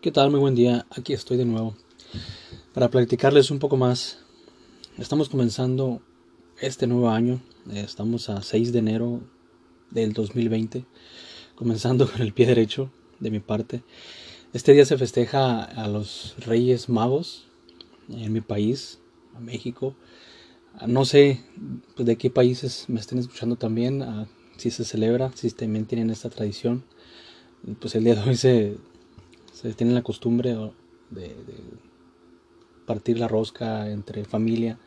¿Qué tal? Muy buen día. Aquí estoy de nuevo para platicarles un poco más. Estamos comenzando este nuevo año. Estamos a 6 de enero del 2020, comenzando con el pie derecho de mi parte. Este día se festeja a los Reyes Magos en mi país, a México. No sé de qué países me estén escuchando también, si se celebra, si también tienen esta tradición. Pues el día de hoy se se tiene la costumbre de, partir la rosca entre familia.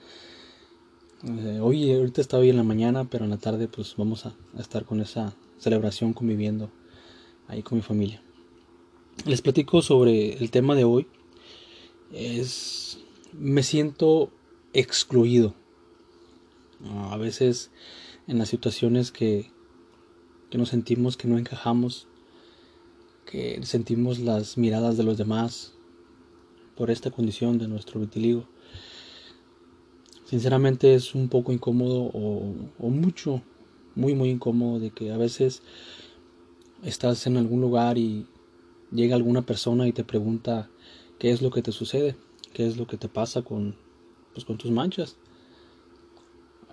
Eh, hoy, ahorita está hoy en la mañana, pero en la tarde pues vamos a, estar con esa celebración conviviendo ahí con mi familia. Les platico sobre el tema de hoy. Es me siento excluido. A veces en las situaciones que, que nos sentimos que no encajamos, sentimos las miradas de los demás por esta condición de nuestro vitiligo. Sinceramente es un poco incómodo o, mucho, muy muy incómodo de que a veces estás en algún lugar y llega alguna persona y te pregunta qué es lo que te sucede, qué es lo que te pasa con, pues, con tus manchas.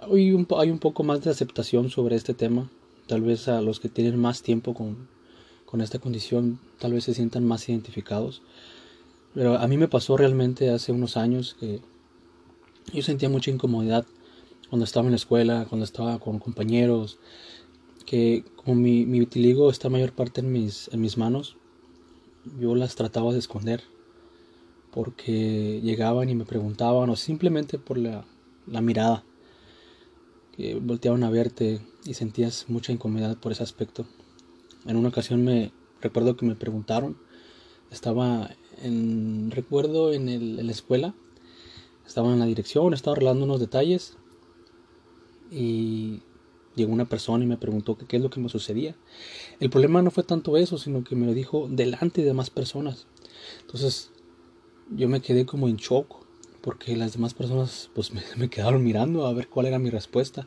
Un, hay un poco más de aceptación sobre este tema, tal vez a los que tienen más tiempo con, con esta condición tal vez se sientan más identificados. Pero a mí me pasó realmente hace unos años que yo sentía mucha incomodidad cuando estaba en la escuela, cuando estaba con compañeros, que como mi, vitiligo está mayor parte en mis, en mis manos, yo las trataba de esconder porque llegaban y me preguntaban o simplemente por la, la mirada que volteaban a verte y sentías mucha incomodidad por ese aspecto. En una ocasión me recuerdo que me preguntaron, estaba en recuerdo en, el, la escuela, estaba en la dirección, estaba arreglando unos detalles y llegó una persona y me preguntó qué es lo que me sucedía. El problema no fue tanto eso, sino que me lo dijo delante de demás personas. Entonces yo me quedé como en shock porque las demás personas pues me, quedaron mirando a ver cuál era mi respuesta.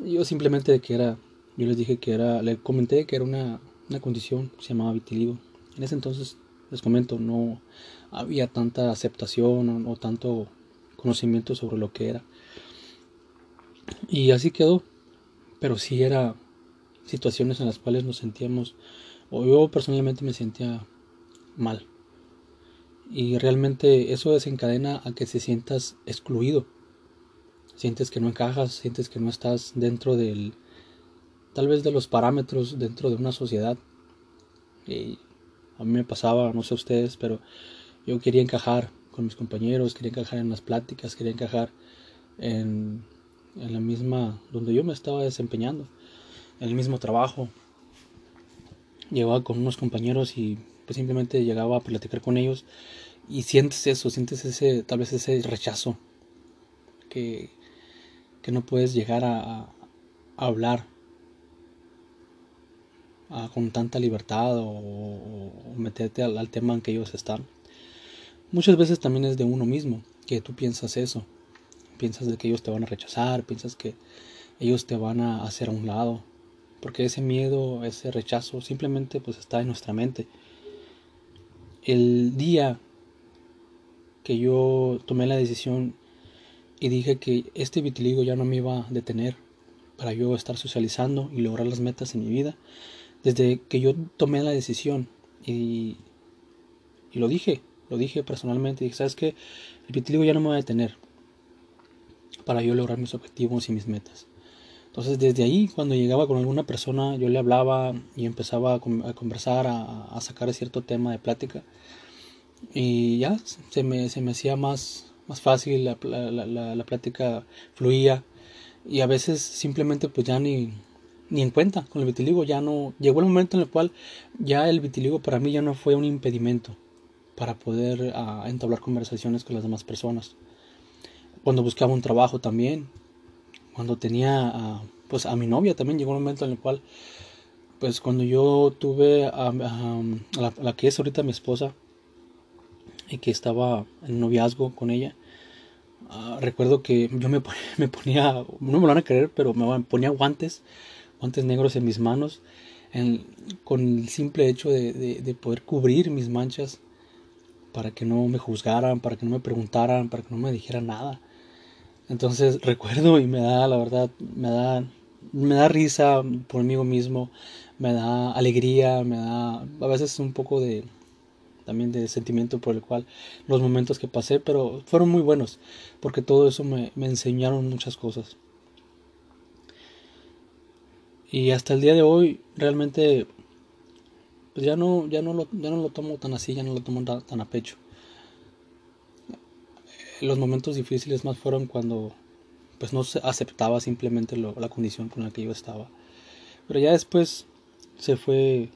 Yo simplemente que era yo les dije que era, le comenté que era una, una condición que se llamaba vitiligo. En ese entonces, les comento, no había tanta aceptación o, tanto conocimiento sobre lo que era. Y así quedó. Pero sí era situaciones en las cuales nos sentíamos, o yo personalmente me sentía mal. Y realmente eso desencadena a que se sientas excluido. Sientes que no encajas, sientes que no estás dentro del, tal vez de los parámetros dentro de una sociedad. Y a mí me pasaba, no sé ustedes, pero yo quería encajar con mis compañeros, quería encajar en las pláticas, quería encajar en, en la misma, donde yo me estaba desempeñando, en el mismo trabajo. Llegaba con unos compañeros y pues simplemente llegaba a platicar con ellos y sientes eso, sientes ese, tal vez ese rechazo que, que no puedes llegar a, a hablar con tanta libertad o, meterte al, tema en que ellos están. Muchas veces también es de uno mismo, que tú piensas eso. Piensas de que ellos te van a rechazar, piensas que ellos te van a hacer a un lado. Porque ese miedo, ese rechazo simplemente pues está en nuestra mente. El día que yo tomé la decisión y dije que este vitiligo ya no me iba a detener para yo estar socializando y lograr las metas en mi vida, desde que yo tomé la decisión y, y lo dije, lo dije personalmente, dije, ¿sabes qué? El vitiligo ya no me va a detener para yo lograr mis objetivos y mis metas. Entonces desde ahí, cuando llegaba con alguna persona, yo le hablaba y empezaba a, conversar, a, sacar cierto tema de plática. Y ya se me, se me hacía más, más fácil, la, la, la plática fluía. Y a veces simplemente pues ya ni, ni en cuenta con el vitiligo. Ya no. Llegó el momento en el cual ya el vitiligo para mí ya no fue un impedimento para poder ah, entablar conversaciones con las demás personas. Cuando buscaba un trabajo también. Cuando tenía pues a mi novia también llegó un momento en el cual pues cuando yo tuve a, la, que es ahorita mi esposa y que estaba en noviazgo con ella, ah, recuerdo que yo me, me, ponía, no me lo van a creer, pero me ponía guantes guantes negros en mis manos con el simple hecho de, de, poder cubrir mis manchas para que no me juzgaran, para que no me preguntaran, para que no me dijeran nada. Entonces recuerdo y me da, la verdad, me da, me da risa por mí mismo, me da alegría, me da a veces un poco de también de sentimiento por el cual los momentos que pasé, pero fueron muy buenos, porque todo eso me enseñaron muchas cosas. Y hasta el día de hoy realmente pues ya no, ya no, lo, ya no lo tomo tan así, ya no lo tomo tan, a pecho. Los momentos difíciles más fueron cuando pues no aceptaba simplemente la condición con la que yo estaba. Pero ya después se fue,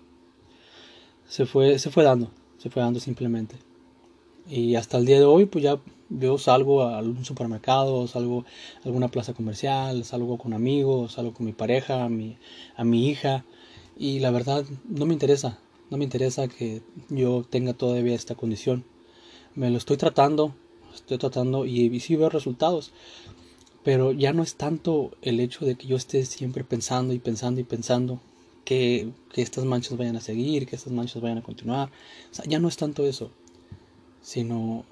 se fue, se fue dando, se fue dando simplemente. Y hasta el día de hoy pues ya yo salgo a algún supermercado, salgo a alguna plaza comercial, salgo con amigos, salgo con mi pareja, a mi, a mi hija. Y la verdad no me interesa, no me interesa que yo tenga todavía esta condición. Me lo estoy tratando, estoy tratando y, y sí veo resultados. Pero ya no es tanto el hecho de que yo esté siempre pensando y pensando y pensando que, que estas manchas vayan a seguir, que estas manchas vayan a continuar. Ya no es tanto eso, sino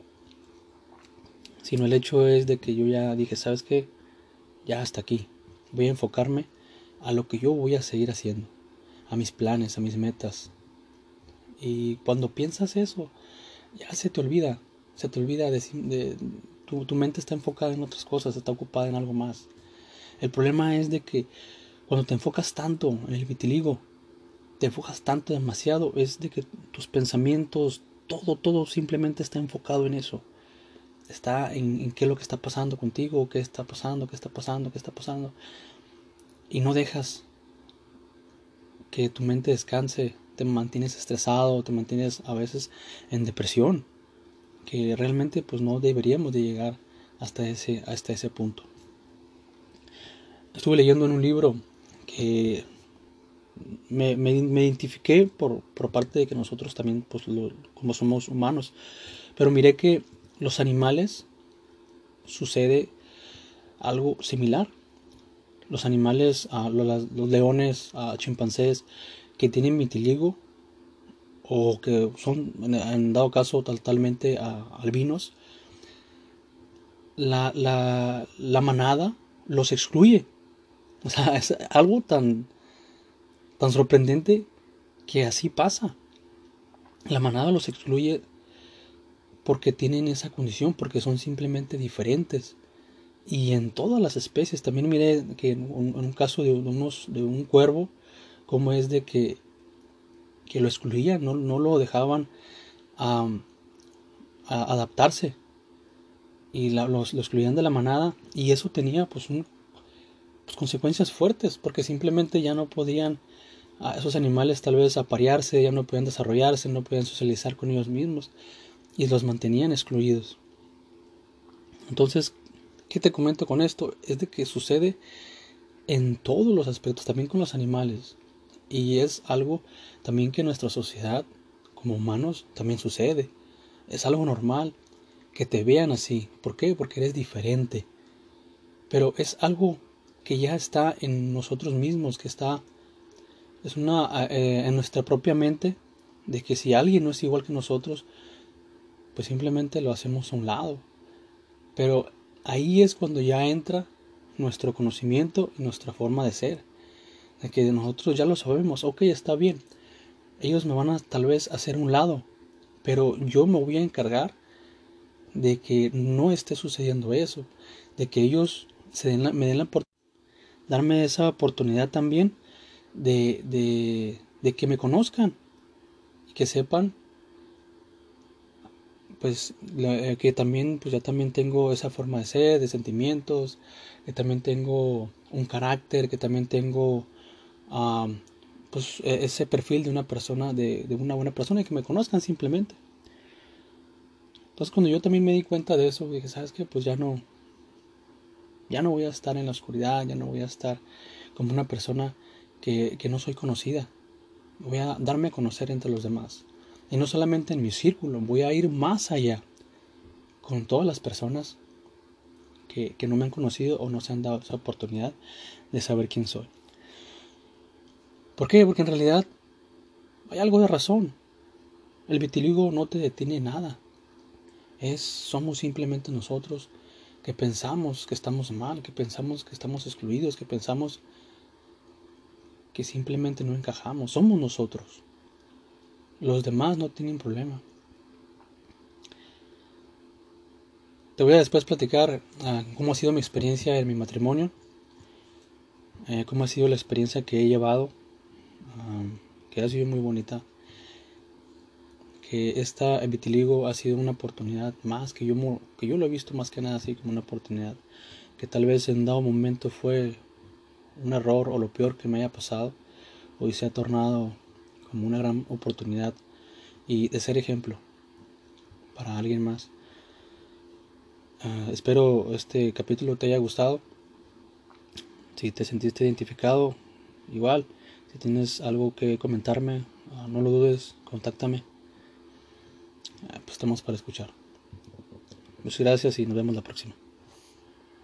sino el hecho es de que yo ya dije, ¿sabes qué? Ya hasta aquí. Voy a enfocarme a lo que yo voy a seguir haciendo, a mis planes, a mis metas. Y cuando piensas eso, ya se te olvida, se te olvida de, de tu, tu mente está enfocada en otras cosas, está ocupada en algo más. El problema es de que cuando te enfocas tanto en el vitiligo, te enfocas tanto demasiado, es de que tus pensamientos, todo, todo simplemente está enfocado en eso está en, qué es lo que está pasando contigo, qué está pasando, qué está pasando, qué está pasando. Y no dejas que tu mente descanse, te mantienes estresado, te mantienes a veces en depresión, que realmente pues no deberíamos de llegar hasta ese, hasta ese punto. Estuve leyendo en un libro que me, me, identifiqué por, por, parte de que nosotros también, pues como somos humanos, pero miré que los animales sucede algo similar. Los animales, los, leones, uh, chimpancés que tienen vitiligo o que son, en dado caso, totalmente ah, albinos, la, la, la, manada los excluye. O sea, es algo tan, tan sorprendente que así pasa. La manada los excluye porque tienen esa condición, porque son simplemente diferentes. Y en todas las especies, también miré que en un, caso de, unos, de un cuervo, como es de que, que lo excluían, no, no lo dejaban a adaptarse. Y la, los, lo excluían de la manada y eso tenía pues, un, pues, consecuencias fuertes, porque simplemente ya no podían a esos animales tal vez aparearse, ya no podían desarrollarse, no podían socializar con ellos mismos y los mantenían excluidos. Entonces, ¿qué te comento con esto? Es de que sucede en todos los aspectos, también con los animales. Y es algo también que nuestra sociedad, como humanos, también sucede. Es algo normal que te vean así. ¿Por qué? Porque eres diferente. Pero es algo que ya está en nosotros mismos, que está es una eh, en nuestra propia mente de que si alguien no es igual que nosotros, pues simplemente lo hacemos a un lado. Pero ahí es cuando ya entra nuestro conocimiento y nuestra forma de ser. De que nosotros ya lo sabemos, ok, está bien. Ellos me van a tal vez hacer un lado, pero yo me voy a encargar de que no esté sucediendo eso, de que ellos se den me den la darme esa oportunidad también de, de, de que me conozcan y que sepan pues eh, que también pues ya también tengo esa forma de ser, de sentimientos, que también tengo un carácter, que también tengo pues e, ese perfil de una persona, de, de, una buena persona y que me conozcan simplemente. Entonces cuando yo también me di cuenta de eso, dije, ¿sabes qué? Pues ya no, ya no voy a estar en la oscuridad, ya no voy a estar como una persona que, que no soy conocida. Voy a darme a conocer entre los demás. Y no solamente en mi círculo, voy a ir más allá con todas las personas que, no me han conocido o no se han dado esa oportunidad de saber quién soy. ¿Por qué? Porque en realidad hay algo de razón. El vitiligo no te detiene nada. Es, somos simplemente nosotros que pensamos que estamos mal, que pensamos que estamos excluidos, que pensamos que simplemente no encajamos. Somos nosotros. Los demás no tienen problema. Te voy a después platicar ah, cómo ha sido mi experiencia en mi matrimonio, eh, cómo ha sido la experiencia que he llevado, ah, que ha sido muy bonita. Que esta vitiligo ha sido una oportunidad más, que yo, que yo lo he visto más que nada así como una oportunidad, que tal vez en dado momento fue un error o lo peor que me haya pasado, hoy se ha tornado como una gran oportunidad y de ser ejemplo para alguien más. Ah, espero este capítulo te haya gustado. Si te sentiste identificado, igual. Si tienes algo que comentarme, ah, no lo dudes, contáctame. Ah, pues estamos para escuchar. Muchas gracias y nos vemos la próxima.